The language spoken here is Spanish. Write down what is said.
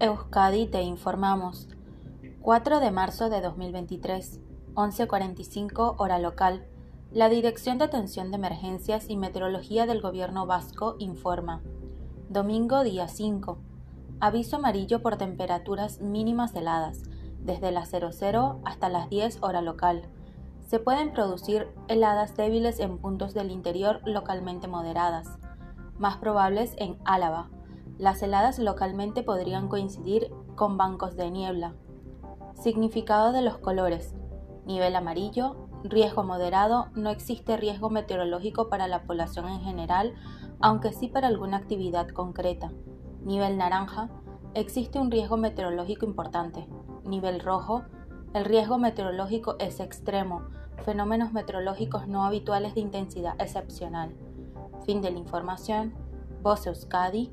Euskadi te informamos. 4 de marzo de 2023, 11.45 hora local. La Dirección de Atención de Emergencias y Meteorología del Gobierno Vasco informa. Domingo día 5. Aviso amarillo por temperaturas mínimas heladas, desde las 00 hasta las 10 hora local. Se pueden producir heladas débiles en puntos del interior localmente moderadas, más probables en Álava, las heladas localmente podrían coincidir con bancos de niebla. Significado de los colores. Nivel amarillo, riesgo moderado, no existe riesgo meteorológico para la población en general, aunque sí para alguna actividad concreta. Nivel naranja, existe un riesgo meteorológico importante. Nivel rojo, el riesgo meteorológico es extremo, fenómenos meteorológicos no habituales de intensidad excepcional. Fin de la información. Voz Euskadi,